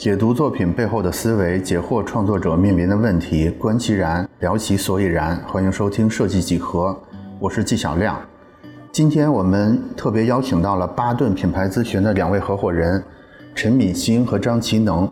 解读作品背后的思维，解惑创作者面临的问题，观其然，聊其所以然。欢迎收听设计几何，我是纪晓亮。今天我们特别邀请到了巴顿品牌咨询的两位合伙人陈敏欣和张其能。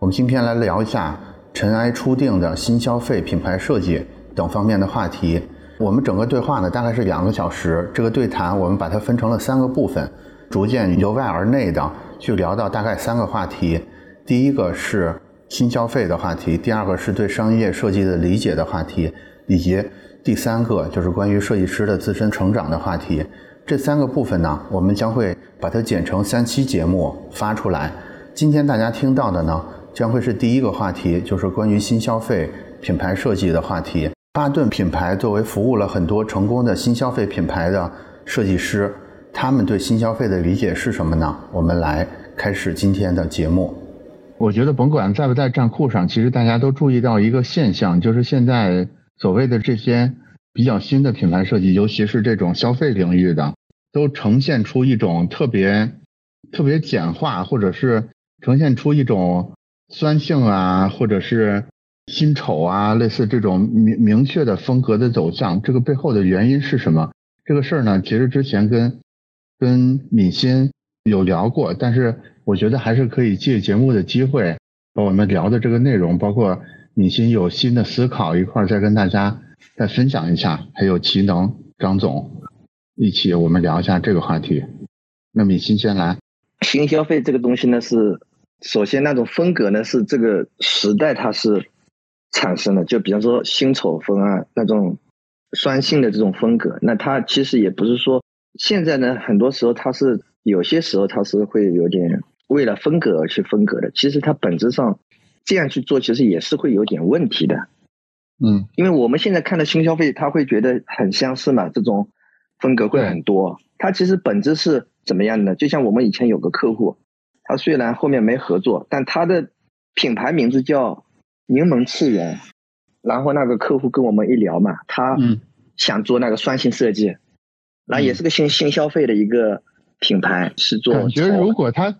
我们今天来聊一下尘埃初定的新消费品牌设计等方面的话题。我们整个对话呢大概是两个小时。这个对谈我们把它分成了三个部分，逐渐由外而内的去聊到大概三个话题。第一个是新消费的话题，第二个是对商业设计的理解的话题，以及第三个就是关于设计师的自身成长的话题。这三个部分呢，我们将会把它剪成三期节目发出来。今天大家听到的呢，将会是第一个话题，就是关于新消费品牌设计的话题。巴顿品牌作为服务了很多成功的新消费品牌的设计师，他们对新消费的理解是什么呢？我们来开始今天的节目。我觉得甭管在不在站库上，其实大家都注意到一个现象，就是现在所谓的这些比较新的品牌设计，尤其是这种消费领域的，都呈现出一种特别特别简化，或者是呈现出一种酸性啊，或者是新丑啊，类似这种明明确的风格的走向。这个背后的原因是什么？这个事儿呢，其实之前跟跟敏欣有聊过，但是。我觉得还是可以借节目的机会，把我们聊的这个内容，包括敏欣有新的思考，一块儿再跟大家再分享一下。还有齐能张总一起，我们聊一下这个话题。那敏欣先来。新消费这个东西呢，是首先那种风格呢，是这个时代它是产生的，就比方说新丑风啊，那种酸性的这种风格。那它其实也不是说现在呢，很多时候它是有些时候它是会有点。为了风格而去风格的，其实它本质上这样去做，其实也是会有点问题的。嗯，因为我们现在看的新消费，他会觉得很相似嘛，这种风格会很多。它其实本质是怎么样的呢？就像我们以前有个客户，他虽然后面没合作，但他的品牌名字叫柠檬次元。然后那个客户跟我们一聊嘛，他想做那个酸性设计，然后也是个新新消费的一个品牌，是做。感觉如果他。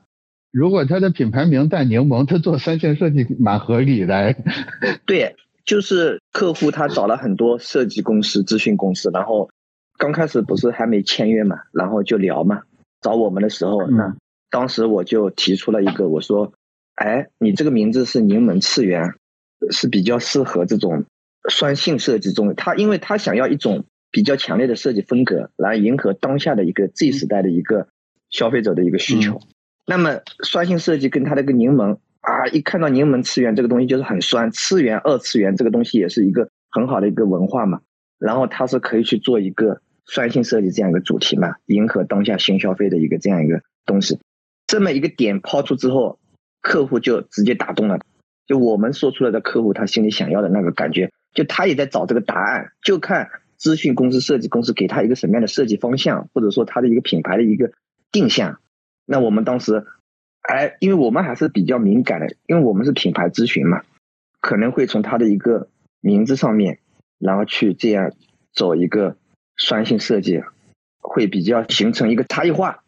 如果它的品牌名带柠檬，他做三线设计蛮合理的。对，就是客户他找了很多设计公司、咨询公司，然后刚开始不是还没签约嘛，然后就聊嘛。找我们的时候，那当时我就提出了一个，我说：“哎，你这个名字是柠檬次元，是比较适合这种酸性设计中。他因为他想要一种比较强烈的设计风格，来迎合当下的一个 Z 时代的一个消费者的一个需求。”那么酸性设计跟它那个柠檬啊，一看到柠檬次元这个东西就是很酸，次元、二次元这个东西也是一个很好的一个文化嘛。然后它是可以去做一个酸性设计这样一个主题嘛，迎合当下新消费的一个这样一个东西。这么一个点抛出之后，客户就直接打动了。就我们说出来的客户他心里想要的那个感觉，就他也在找这个答案，就看咨询公司、设计公司给他一个什么样的设计方向，或者说他的一个品牌的一个定向。那我们当时，哎，因为我们还是比较敏感的，因为我们是品牌咨询嘛，可能会从他的一个名字上面，然后去这样走一个酸性设计，会比较形成一个差异化。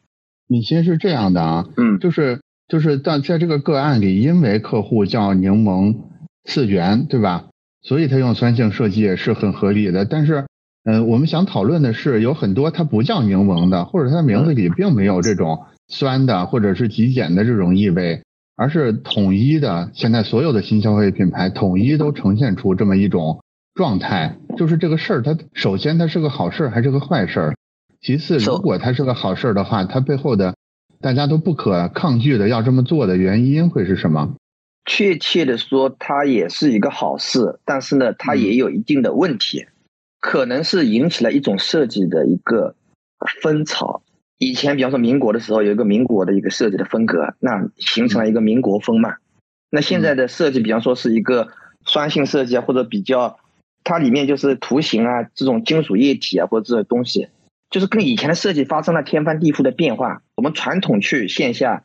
你先是这样的啊，嗯，就是就是在在这个个案里，因为客户叫柠檬次元，对吧？所以他用酸性设计也是很合理的。但是，嗯，我们想讨论的是，有很多它不叫柠檬的，或者它名字里并没有这种。酸的或者是极简的这种意味，而是统一的。现在所有的新消费品牌统一都呈现出这么一种状态，就是这个事儿，它首先它是个好事儿还是个坏事儿？其次，如果它是个好事儿的话，它背后的大家都不可抗拒的要这么做的原因会是什么？确切的说，它也是一个好事，但是呢，它也有一定的问题，可能是引起了一种设计的一个风潮。以前，比方说民国的时候，有一个民国的一个设计的风格，那形成了一个民国风嘛。那现在的设计，比方说是一个酸性设计啊，或者比较，它里面就是图形啊，这种金属液体啊，或者这种东西，就是跟以前的设计发生了天翻地覆的变化。我们传统去线下，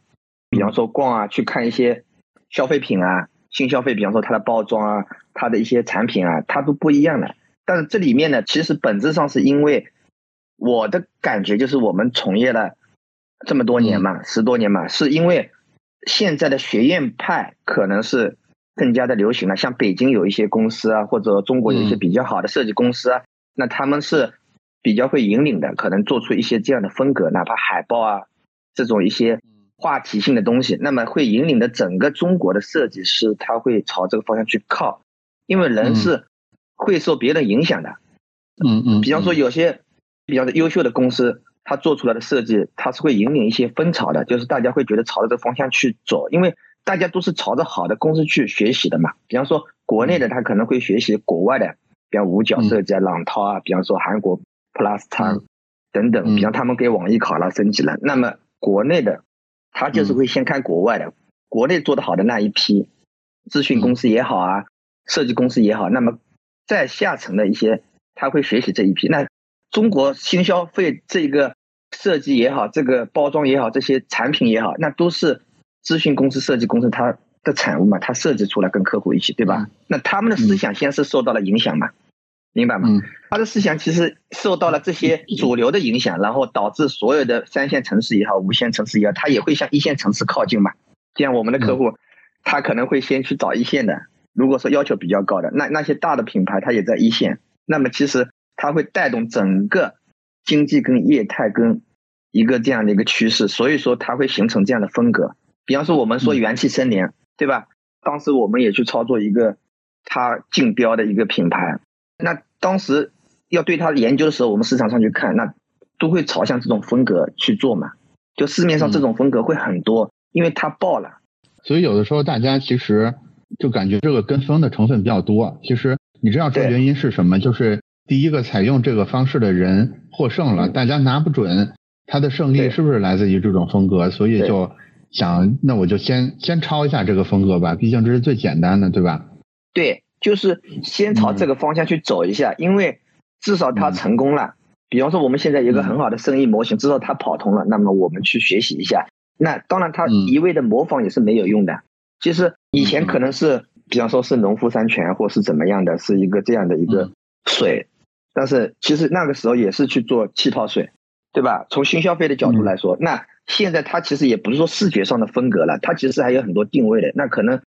比方说逛啊，去看一些消费品啊，新消费，比方说它的包装啊，它的一些产品啊，它都不一样了。但是这里面呢，其实本质上是因为。我的感觉就是，我们从业了这么多年嘛，十多年嘛，是因为现在的学院派可能是更加的流行了，像北京有一些公司啊，或者中国有一些比较好的设计公司啊，那他们是比较会引领的，可能做出一些这样的风格，哪怕海报啊这种一些话题性的东西，那么会引领的整个中国的设计师，他会朝这个方向去靠，因为人是会受别人影响的，嗯嗯，比方说有些比较的优秀的公司。他做出来的设计，他是会引领一些风潮的，就是大家会觉得朝着这个方向去走，因为大家都是朝着好的公司去学习的嘛。比方说国内的，他可能会学习国外的，比方五角设计啊、朗涛啊，比方说韩国 Plus 仓等等，比方他们给网易考拉升级了。那么国内的，他就是会先看国外的，国内做的好的那一批，咨询公司也好啊，设计公司也好，那么在下层的一些，他会学习这一批。那中国新消费这个。设计也好，这个包装也好，这些产品也好，那都是咨询公司、设计公司它的产物嘛，它设计出来跟客户一起，对吧？那他们的思想先是受到了影响嘛，明白吗？他的思想其实受到了这些主流的影响，然后导致所有的三线城市也好、五线城市也好，它也会向一线城市靠近嘛。这样我们的客户，他可能会先去找一线的。如果说要求比较高的，那那些大的品牌它也在一线，那么其实它会带动整个。经济跟业态跟一个这样的一个趋势，所以说它会形成这样的风格。比方说我们说元气森林，对吧？当时我们也去操作一个它竞标的一个品牌，那当时要对它研究的时候，我们市场上去看，那都会朝向这种风格去做嘛。就市面上这种风格会很多，因为它爆了。所以有的时候大家其实就感觉这个跟风的成分比较多。其实你知道这原因是什么？就是第一个采用这个方式的人。获胜了，大家拿不准他的胜利是不是来自于这种风格，所以就想那我就先先抄一下这个风格吧，毕竟这是最简单的，对吧？对，就是先朝这个方向去走一下，因为至少他成功了。比方说我们现在有个很好的生意模型，至少他跑通了，那么我们去学习一下。那当然，他一味的模仿也是没有用的。其实以前可能是，比方说是农夫山泉，或是怎么样的，是一个这样的一个水。但是其实那个时候也是去做气泡水，对吧？从新消费的角度来说，那现在它其实也不是说视觉上的风格了，它其实还有很多定位的。那可能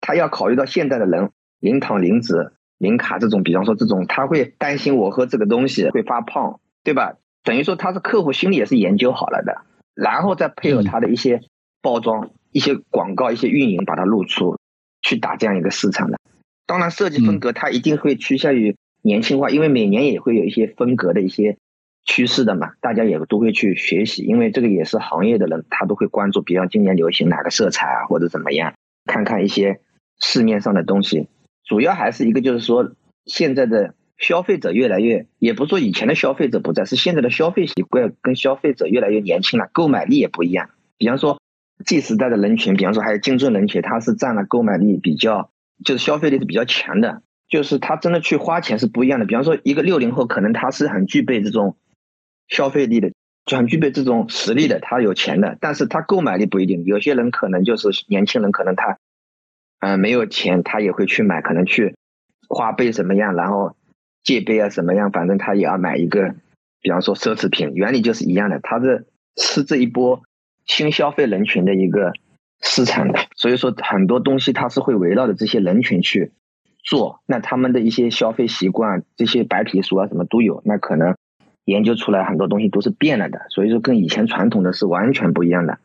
他要考虑到现在的人零糖、零脂、零卡这种，比方说这种，他会担心我喝这个东西会发胖，对吧？等于说他是客户心里也是研究好了的，然后再配合他的一些包装、一些广告、一些运营，把它露出去打这样一个市场的。当然，设计风格它一定会趋向于。年轻化，因为每年也会有一些风格的一些趋势的嘛，大家也都会去学习，因为这个也是行业的人，他都会关注，比方今年流行哪个色彩啊，或者怎么样，看看一些市面上的东西。主要还是一个就是说，现在的消费者越来越，也不说以前的消费者不在，是现在的消费习惯跟消费者越来越年轻了，购买力也不一样。比方说 G 时代的人群，比方说还有精准人群，它是占了购买力比较，就是消费力是比较强的。就是他真的去花钱是不一样的，比方说一个六零后，可能他是很具备这种消费力的，就很具备这种实力的，他有钱的，但是他购买力不一定。有些人可能就是年轻人，可能他嗯没有钱，他也会去买，可能去花呗什么样，然后借呗啊什么样，反正他也要买一个，比方说奢侈品，原理就是一样的，他是吃这一波新消费人群的一个市场的，所以说很多东西它是会围绕着这些人群去。做那他们的一些消费习惯，这些白皮书啊什么都有，那可能研究出来很多东西都是变了的，所以说跟以前传统的是完全不一样的。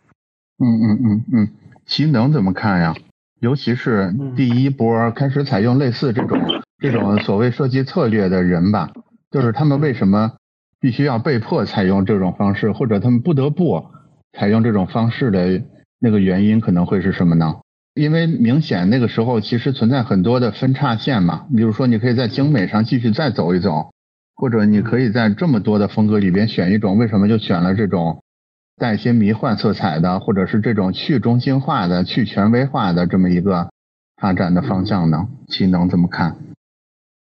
嗯嗯嗯嗯，齐能怎么看呀？尤其是第一波开始采用类似这种这种所谓设计策略的人吧，就是他们为什么必须要被迫采用这种方式，或者他们不得不采用这种方式的那个原因可能会是什么呢？因为明显那个时候其实存在很多的分叉线嘛，比如说你可以在精美上继续再走一走，或者你可以在这么多的风格里边选一种，为什么就选了这种带一些迷幻色彩的，或者是这种去中心化的、去权威化的这么一个发展的方向呢？齐能怎么看？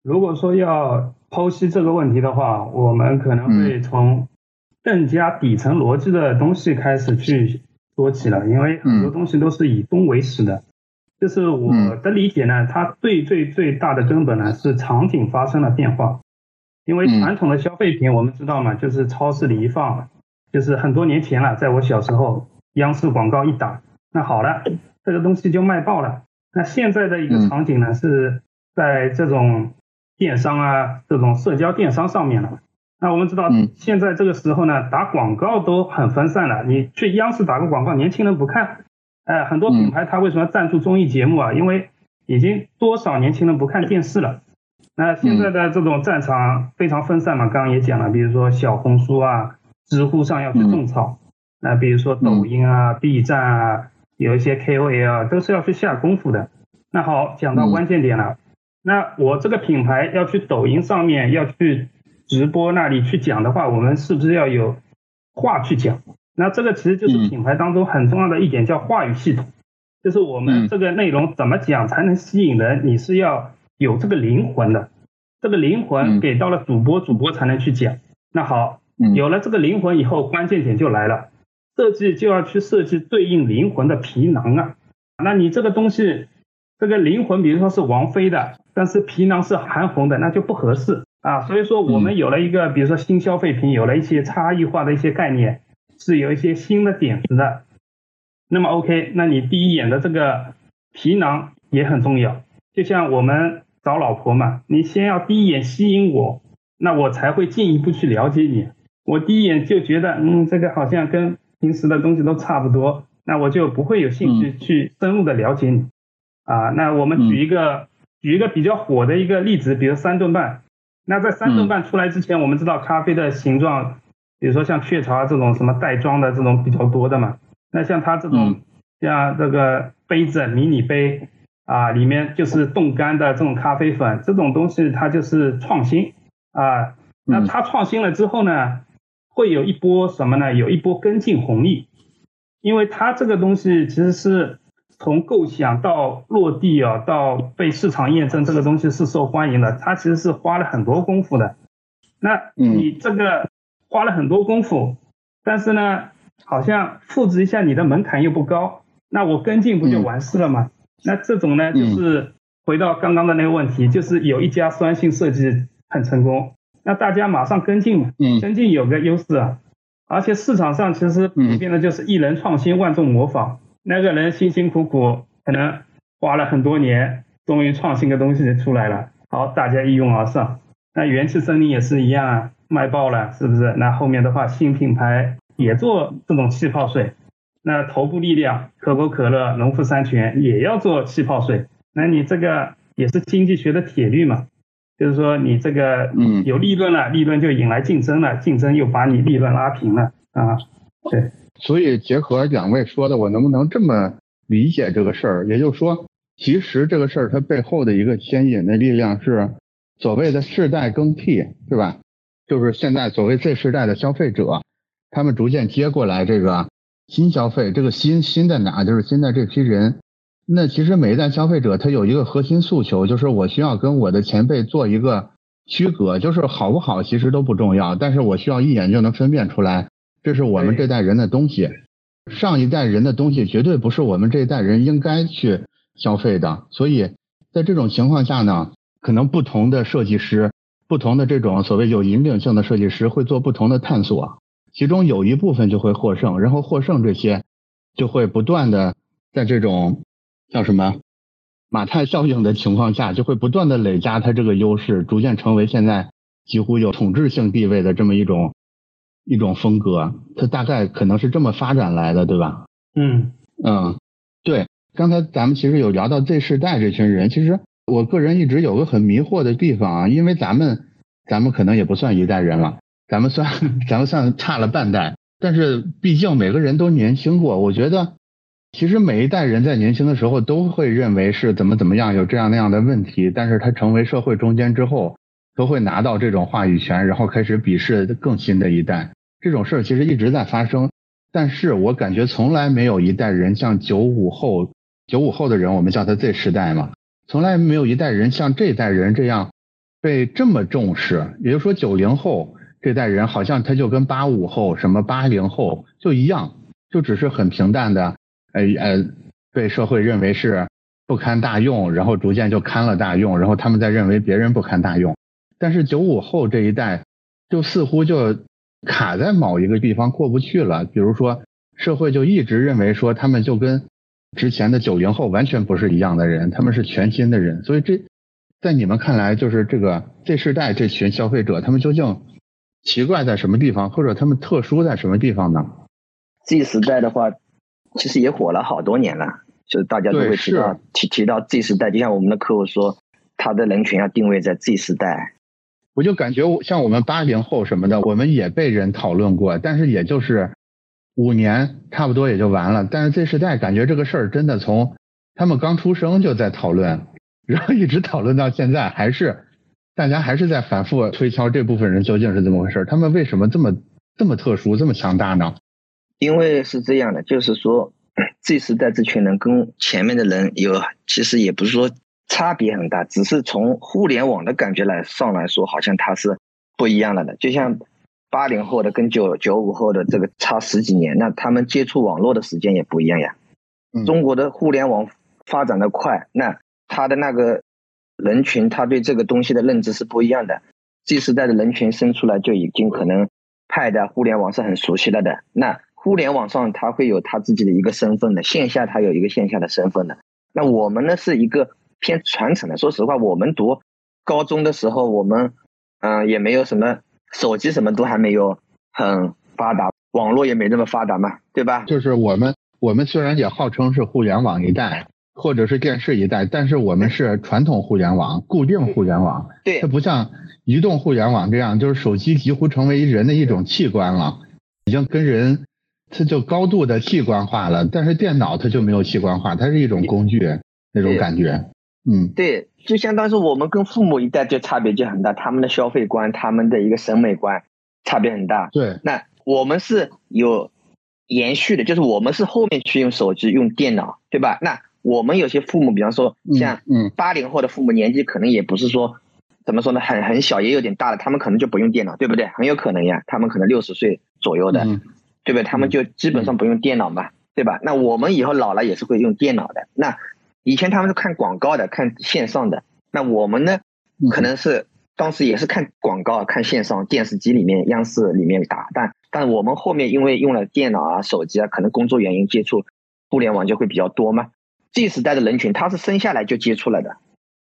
如果说要剖析这个问题的话，我们可能会从更加底层逻辑的东西开始去。说起了，因为很多东西都是以终为始的，就是我的理解呢，它最最最大的根本呢是场景发生了变化。因为传统的消费品我们知道嘛，就是超市里一放，就是很多年前了，在我小时候，央视广告一打，那好了，这个东西就卖爆了。那现在的一个场景呢，是在这种电商啊，这种社交电商上面了。那我们知道，现在这个时候呢，打广告都很分散了。你去央视打个广告，年轻人不看。哎，很多品牌它为什么赞助综艺节目啊？因为已经多少年轻人不看电视了。那现在的这种战场非常分散嘛，刚刚也讲了，比如说小红书啊、知乎上要去种草，那比如说抖音啊、B 站啊，有一些 KOL 都是要去下功夫的。那好，讲到关键点了，那我这个品牌要去抖音上面要去直播那里去讲的话，我们是不是要有话去讲？那这个其实就是品牌当中很重要的一点，叫话语系统，就是我们这个内容怎么讲才能吸引人？你是要。有这个灵魂的，这个灵魂给到了主播，主播才能去讲。那好，有了这个灵魂以后，关键点就来了，设计就要去设计对应灵魂的皮囊啊。那你这个东西，这个灵魂，比如说是王菲的，但是皮囊是韩红的，那就不合适啊。所以说，我们有了一个，比如说新消费品，有了一些差异化的一些概念，是有一些新的点子的。那么 OK，那你第一眼的这个皮囊也很重要，就像我们。找老婆嘛，你先要第一眼吸引我，那我才会进一步去了解你。我第一眼就觉得，嗯，这个好像跟平时的东西都差不多，那我就不会有兴趣去深入的了解你。啊，那我们举一个举一个比较火的一个例子，比如三顿半。那在三顿半出来之前，我们知道咖啡的形状，比如说像雀巢这种什么袋装的这种比较多的嘛。那像它这种像这个杯子迷你杯。啊，里面就是冻干的这种咖啡粉，这种东西它就是创新啊。那它创新了之后呢，会有一波什么呢？有一波跟进红利，因为它这个东西其实是从构想到落地啊，到被市场验证，这个东西是受欢迎的，它其实是花了很多功夫的。那你这个花了很多功夫，但是呢，好像复制一下你的门槛又不高，那我跟进不就完事了吗？那这种呢，就是回到刚刚的那个问题，就是有一家酸性设计很成功，那大家马上跟进嘛，跟进有个优势啊，而且市场上其实普遍的就是一人创新万众模仿，那个人辛辛苦苦可能花了很多年，终于创新个东西出来了，好，大家一拥而上。那元气森林也是一样啊，卖爆了，是不是？那后面的话，新品牌也做这种气泡水。那头部力量，可口可乐、农夫山泉也要做气泡水，那你这个也是经济学的铁律嘛？就是说你这个嗯有利润了，利润就引来竞争了，竞争又把你利润拉平了啊。对，所以结合两位说的，我能不能这么理解这个事儿？也就是说，其实这个事儿它背后的一个牵引的力量是所谓的世代更替，是吧？就是现在所谓 Z 世代的消费者，他们逐渐接过来这个。新消费这个新新在哪？就是现在这批人，那其实每一代消费者他有一个核心诉求，就是我需要跟我的前辈做一个区隔，就是好不好其实都不重要，但是我需要一眼就能分辨出来，这是我们这代人的东西，上一代人的东西绝对不是我们这一代人应该去消费的。所以在这种情况下呢，可能不同的设计师，不同的这种所谓有引领性的设计师会做不同的探索。其中有一部分就会获胜，然后获胜这些就会不断的在这种叫什么马太效应的情况下，就会不断的累加它这个优势，逐渐成为现在几乎有统治性地位的这么一种一种风格。它大概可能是这么发展来的，对吧？嗯嗯，对。刚才咱们其实有聊到 Z 世代这群人，其实我个人一直有个很迷惑的地方啊，因为咱们咱们可能也不算一代人了。咱们算 咱们算差了半代，但是毕竟每个人都年轻过。我觉得，其实每一代人在年轻的时候都会认为是怎么怎么样，有这样那样的问题。但是他成为社会中间之后，都会拿到这种话语权，然后开始鄙视更新的一代。这种事儿其实一直在发生，但是我感觉从来没有一代人像九五后，九五后的人，我们叫他 Z 时代嘛，从来没有一代人像这代人这样被这么重视。也就是说，九零后。这代人好像他就跟八五后、什么八零后就一样，就只是很平淡的，呃呃，被社会认为是不堪大用，然后逐渐就堪了大用，然后他们再认为别人不堪大用。但是九五后这一代就似乎就卡在某一个地方过不去了，比如说社会就一直认为说他们就跟之前的九零后完全不是一样的人，他们是全新的人。所以这在你们看来，就是这个这世代这群消费者，他们究竟奇怪在什么地方，或者他们特殊在什么地方呢？Z 时代的话，其实也火了好多年了，就是大家都会提到提提到 Z 时代，就像我们的客户说，他的人群要定位在 Z 时代。我就感觉像我们八零后什么的，我们也被人讨论过，但是也就是五年差不多也就完了。但是 Z 时代感觉这个事儿真的从他们刚出生就在讨论，然后一直讨论到现在，还是大家还是在反复推敲这部分人究竟是怎么回事，他们为什么这么这么特殊，这么强大呢？因为是这样的，就是说 Z 时代这群人跟前面的人有，其实也不是说。差别很大，只是从互联网的感觉来上来说，好像它是不一样了的。就像八零后的跟九九五后的这个差十几年，那他们接触网络的时间也不一样呀。中国的互联网发展的快，那他的那个人群，他对这个东西的认知是不一样的。这时代的人群生出来就已经可能派的互联网是很熟悉了的。那互联网上他会有他自己的一个身份的，线下他有一个线下的身份的。那我们呢是一个。偏传承的，说实话，我们读高中的时候，我们嗯也没有什么手机，什么都还没有很发达，网络也没那么发达嘛，对吧？就是我们我们虽然也号称是互联网一代，或者是电视一代，但是我们是传统互联网，固定互联网，对，它不像移动互联网这样，就是手机几乎成为人的一种器官了，已经跟人它就高度的器官化了，但是电脑它就没有器官化，它是一种工具那种感觉。嗯，对，就相当于是我们跟父母一代就差别就很大，他们的消费观、他们的一个审美观差别很大。对，那我们是有延续的，就是我们是后面去用手机、用电脑，对吧？那我们有些父母，比方说像嗯八零后的父母，年纪可能也不是说怎么说呢，很很小，也有点大了，他们可能就不用电脑，对不对？很有可能呀，他们可能六十岁左右的，对不对？他们就基本上不用电脑嘛，对吧？那我们以后老了也是会用电脑的，那。以前他们是看广告的，看线上的。那我们呢，可能是当时也是看广告，看线上电视机里面、央视里面打。但但我们后面因为用了电脑啊、手机啊，可能工作原因接触互联网就会比较多嘛。这时代的人群，他是生下来就接触了的，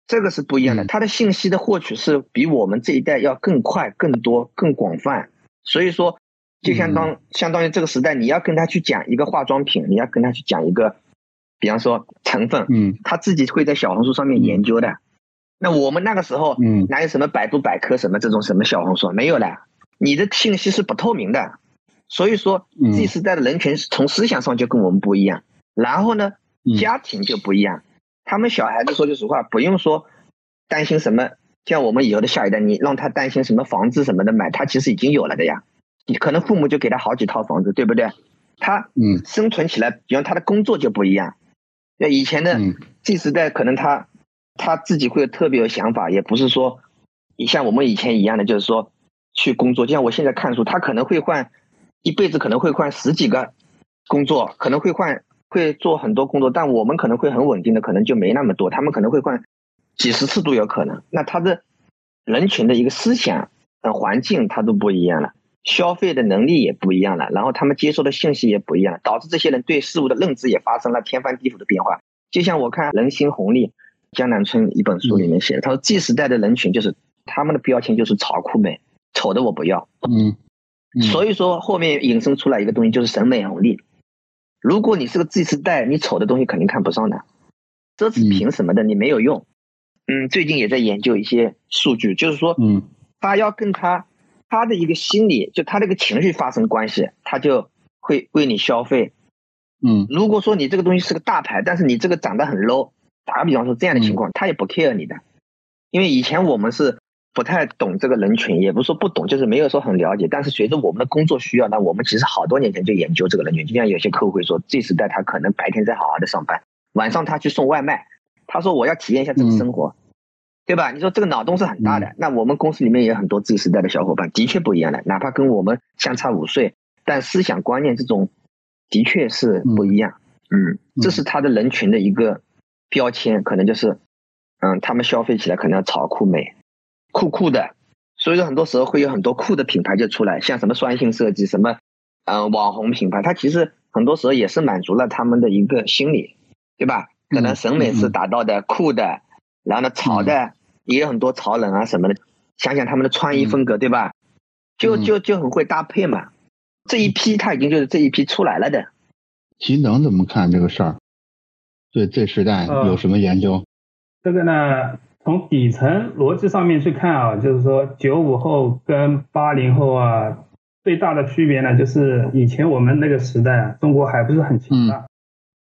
这个是不一样的。他的信息的获取是比我们这一代要更快、更多、更广泛。所以说，就相当相当于这个时代，你要跟他去讲一个化妆品，你要跟他去讲一个。比方说成分，嗯，他自己会在小红书上面研究的。那我们那个时候，嗯，哪有什么百度百科什么这种什么小红书没有了？你的信息是不透明的，所以说 Z 时代的人群从思想上就跟我们不一样。然后呢，家庭就不一样。他们小孩子说句实话，不用说担心什么，像我们以后的下一代，你让他担心什么房子什么的买，他其实已经有了的呀。你可能父母就给他好几套房子，对不对？他嗯，生存起来，比方他的工作就不一样。那以前的 Z 时代，可能他他自己会特别有想法，也不是说像我们以前一样的，就是说去工作。就像我现在看书，他可能会换一辈子，可能会换十几个工作，可能会换会做很多工作，但我们可能会很稳定的，可能就没那么多。他们可能会换几十次都有可能。那他的人群的一个思想、环境，他都不一样了。消费的能力也不一样了，然后他们接收的信息也不一样，导致这些人对事物的认知也发生了天翻地覆的变化。就像我看《人心红利》江南春一本书里面写的，他说 G 时代的人群就是他们的标签就是潮酷美，丑的我不要。嗯，所以说后面引申出来一个东西就是审美红利。如果你是个 G 时代，你丑的东西肯定看不上的，奢侈品什么的你没有用。嗯，最近也在研究一些数据，就是说，嗯，他要跟他。他的一个心理，就他这个情绪发生关系，他就会为你消费。嗯，如果说你这个东西是个大牌，但是你这个长得很 low，打个比方说这样的情况，他也不 care 你的。因为以前我们是不太懂这个人群，也不是说不懂，就是没有说很了解。但是随着我们的工作需要，那我们其实好多年前就研究这个人群。就像有些客户会说，这时代他可能白天在好好的上班，晚上他去送外卖，他说我要体验一下这个生活。对吧？你说这个脑洞是很大的。那我们公司里面也有很多 Z 时代的小伙伴，的确不一样的，哪怕跟我们相差五岁，但思想观念这种的确是不一样。嗯，这是他的人群的一个标签，可能就是，嗯，他们消费起来可能要潮酷美，酷酷的。所以说很多时候会有很多酷的品牌就出来，像什么酸性设计，什么嗯网红品牌，它其实很多时候也是满足了他们的一个心理。对吧？可能审美是达到的酷的，然后呢潮的也有很多潮人啊什么的。想想他们的穿衣风格，对吧？就就就很会搭配嘛。这一批他已经就是这一批出来了的。齐能怎么看这个事儿？对这时代有什么研究？这个呢，从底层逻辑上面去看啊，就是说九五后跟八零后啊，最大的区别呢，就是以前我们那个时代啊，中国还不是很强大，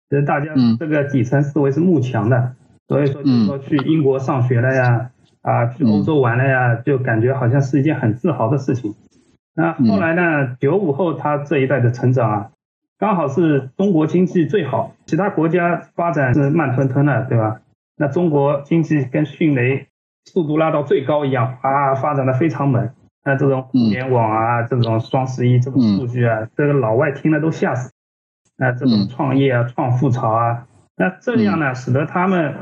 其实大家这个底层思维是慕强的，所以说就是说去英国上学了呀，啊，去欧洲玩了呀，就感觉好像是一件很自豪的事情。那后来呢，九五后他这一代的成长啊，刚好是中国经济最好，其他国家发展是慢吞吞的，对吧？那中国经济跟迅雷速度拉到最高一样啊，发展的非常猛。那这种互联网啊，这种双十一这种数据啊，这个老外听了都吓死。那这种创业啊，创富潮啊，那这样呢，使得他们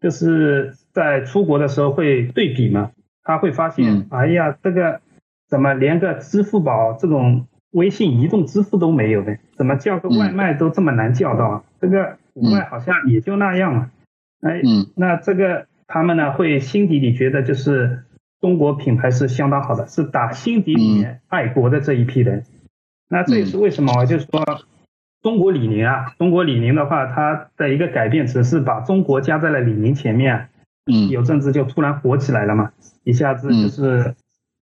就是在出国的时候会对比嘛，他会发现，哎呀，这个怎么连个支付宝这种微信移动支付都没有呢？怎么叫个外卖都这么难叫到啊？这个国外好像也就那样嘛。哎，那这个他们呢会心底里觉得就是中国品牌是相当好的，是打心底里面爱国的这一批人。那这也是为什么，就是说中国李宁啊，中国李宁的话，它的一个改变只是把中国加在了李宁前面，嗯，有阵子就突然火起来了嘛，一下子就是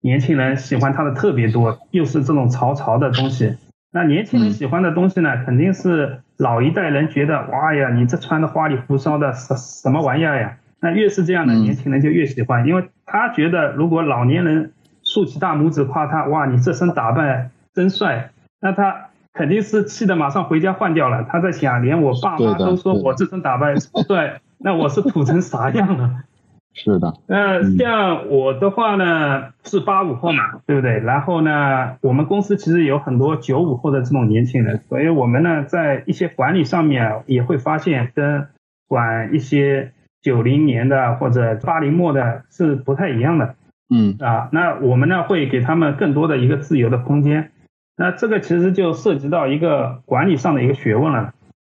年轻人喜欢它的特别多，又是这种潮潮的东西。那年轻人喜欢的东西呢，肯定是老一代人觉得哇呀，你这穿的花里胡哨的什什么玩意儿呀？那越是这样的年轻人就越喜欢，因为他觉得如果老年人竖起大拇指夸他，哇，你这身打扮真帅，那他肯定是气的马上回家换掉了。他在想，连我爸妈都说我这身打扮帅，那我是土成啥样了？是的，那像我的话呢，是八五后嘛，对不对？然后呢，我们公司其实有很多九五后的这种年轻人，所以我们呢，在一些管理上面也会发现，跟管一些九零年的或者八零末的是不太一样的。嗯啊，那我们呢会给他们更多的一个自由的空间。那这个其实就涉及到一个管理上的一个学问了，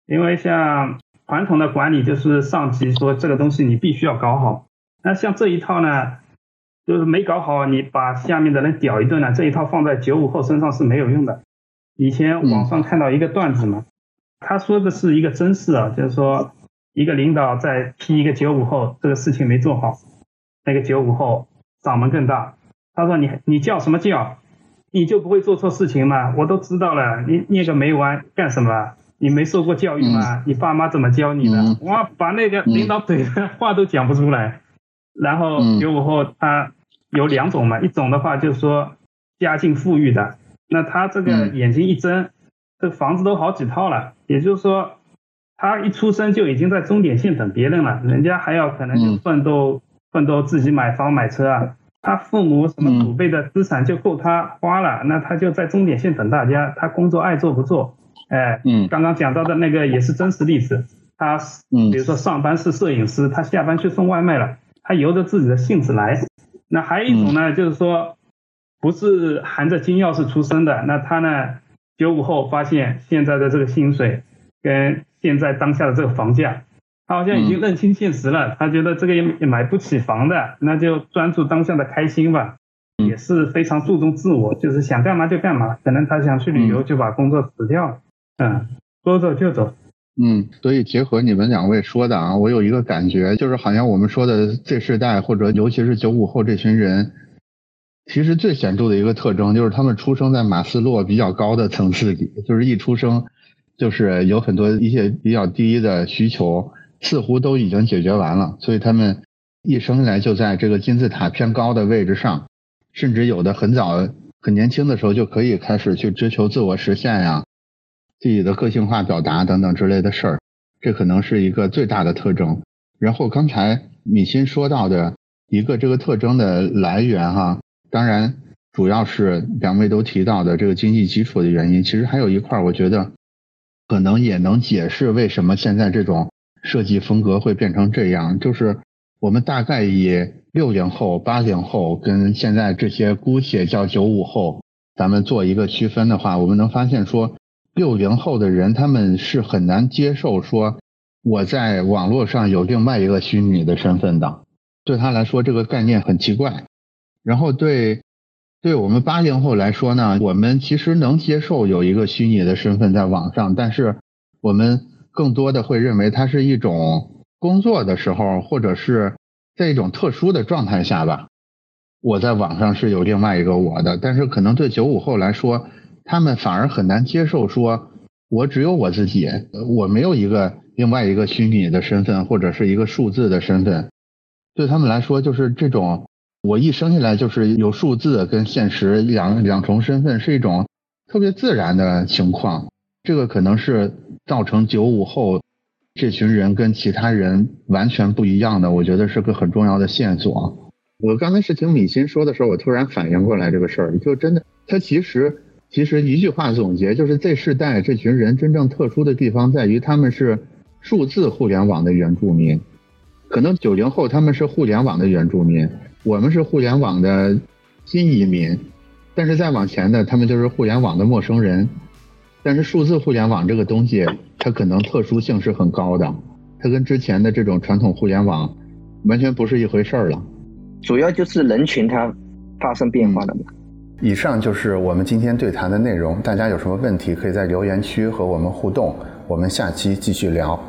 因为像传统的管理就是上级说这个东西你必须要搞好。那像这一套呢，就是没搞好，你把下面的人屌一顿呢，这一套放在九五后身上是没有用的。以前网上看到一个段子嘛，他说的是一个真事啊，就是说一个领导在批一个九五后，这个事情没做好，那个九五后嗓门更大，他说你你叫什么叫？你就不会做错事情吗？我都知道了，你念个没完干什么？你没受过教育吗？你爸妈怎么教你的？哇，把那个领导怼的话都讲不出来。然后九五后他有两种嘛，一种的话就是说家境富裕的，那他这个眼睛一睁，这房子都好几套了，也就是说他一出生就已经在终点线等别人了，人家还要可能就奋斗奋斗自己买房买车啊，他父母什么祖辈的资产就够他花了，那他就在终点线等大家，他工作爱做不做？哎，刚刚讲到的那个也是真实例子，他比如说上班是摄影师，他下班去送外卖了。他由着自己的性子来，那还有一种呢，就是说不是含着金钥匙出生的，那他呢九五后发现现在的这个薪水跟现在当下的这个房价，他好像已经认清现实了，他觉得这个也买不起房的，那就专注当下的开心吧，也是非常注重自我，就是想干嘛就干嘛，可能他想去旅游就把工作辞掉了，嗯，说走就走。嗯，所以结合你们两位说的啊，我有一个感觉，就是好像我们说的 Z 世代或者尤其是九五后这群人，其实最显著的一个特征就是他们出生在马斯洛比较高的层次里，就是一出生就是有很多一些比较低的需求似乎都已经解决完了，所以他们一生下来就在这个金字塔偏高的位置上，甚至有的很早很年轻的时候就可以开始去追求自我实现呀。自己的个性化表达等等之类的事儿，这可能是一个最大的特征。然后刚才米欣说到的一个这个特征的来源哈，当然主要是两位都提到的这个经济基础的原因。其实还有一块，我觉得可能也能解释为什么现在这种设计风格会变成这样。就是我们大概以六零后、八零后跟现在这些姑且叫九五后，咱们做一个区分的话，我们能发现说。六零后的人，他们是很难接受说我在网络上有另外一个虚拟的身份的，对他来说这个概念很奇怪。然后对，对我们八零后来说呢，我们其实能接受有一个虚拟的身份在网上，但是我们更多的会认为它是一种工作的时候，或者是在一种特殊的状态下吧。我在网上是有另外一个我的，但是可能对九五后来说，他们反而很难接受说，我只有我自己，我没有一个另外一个虚拟的身份或者是一个数字的身份。对他们来说，就是这种我一生下来就是有数字跟现实两两重身份，是一种特别自然的情况。这个可能是造成九五后这群人跟其他人完全不一样的，我觉得是个很重要的线索。我刚才是听米欣说的时候，我突然反应过来这个事儿，就真的，他其实其实一句话总结，就是这世代这群人真正特殊的地方在于他们是数字互联网的原住民，可能九零后他们是互联网的原住民，我们是互联网的新移民，但是再往前的他们就是互联网的陌生人，但是数字互联网这个东西，它可能特殊性是很高的，它跟之前的这种传统互联网完全不是一回事儿了。主要就是人群它发生变化了嘛。以上就是我们今天对谈的内容，大家有什么问题可以在留言区和我们互动，我们下期继续聊。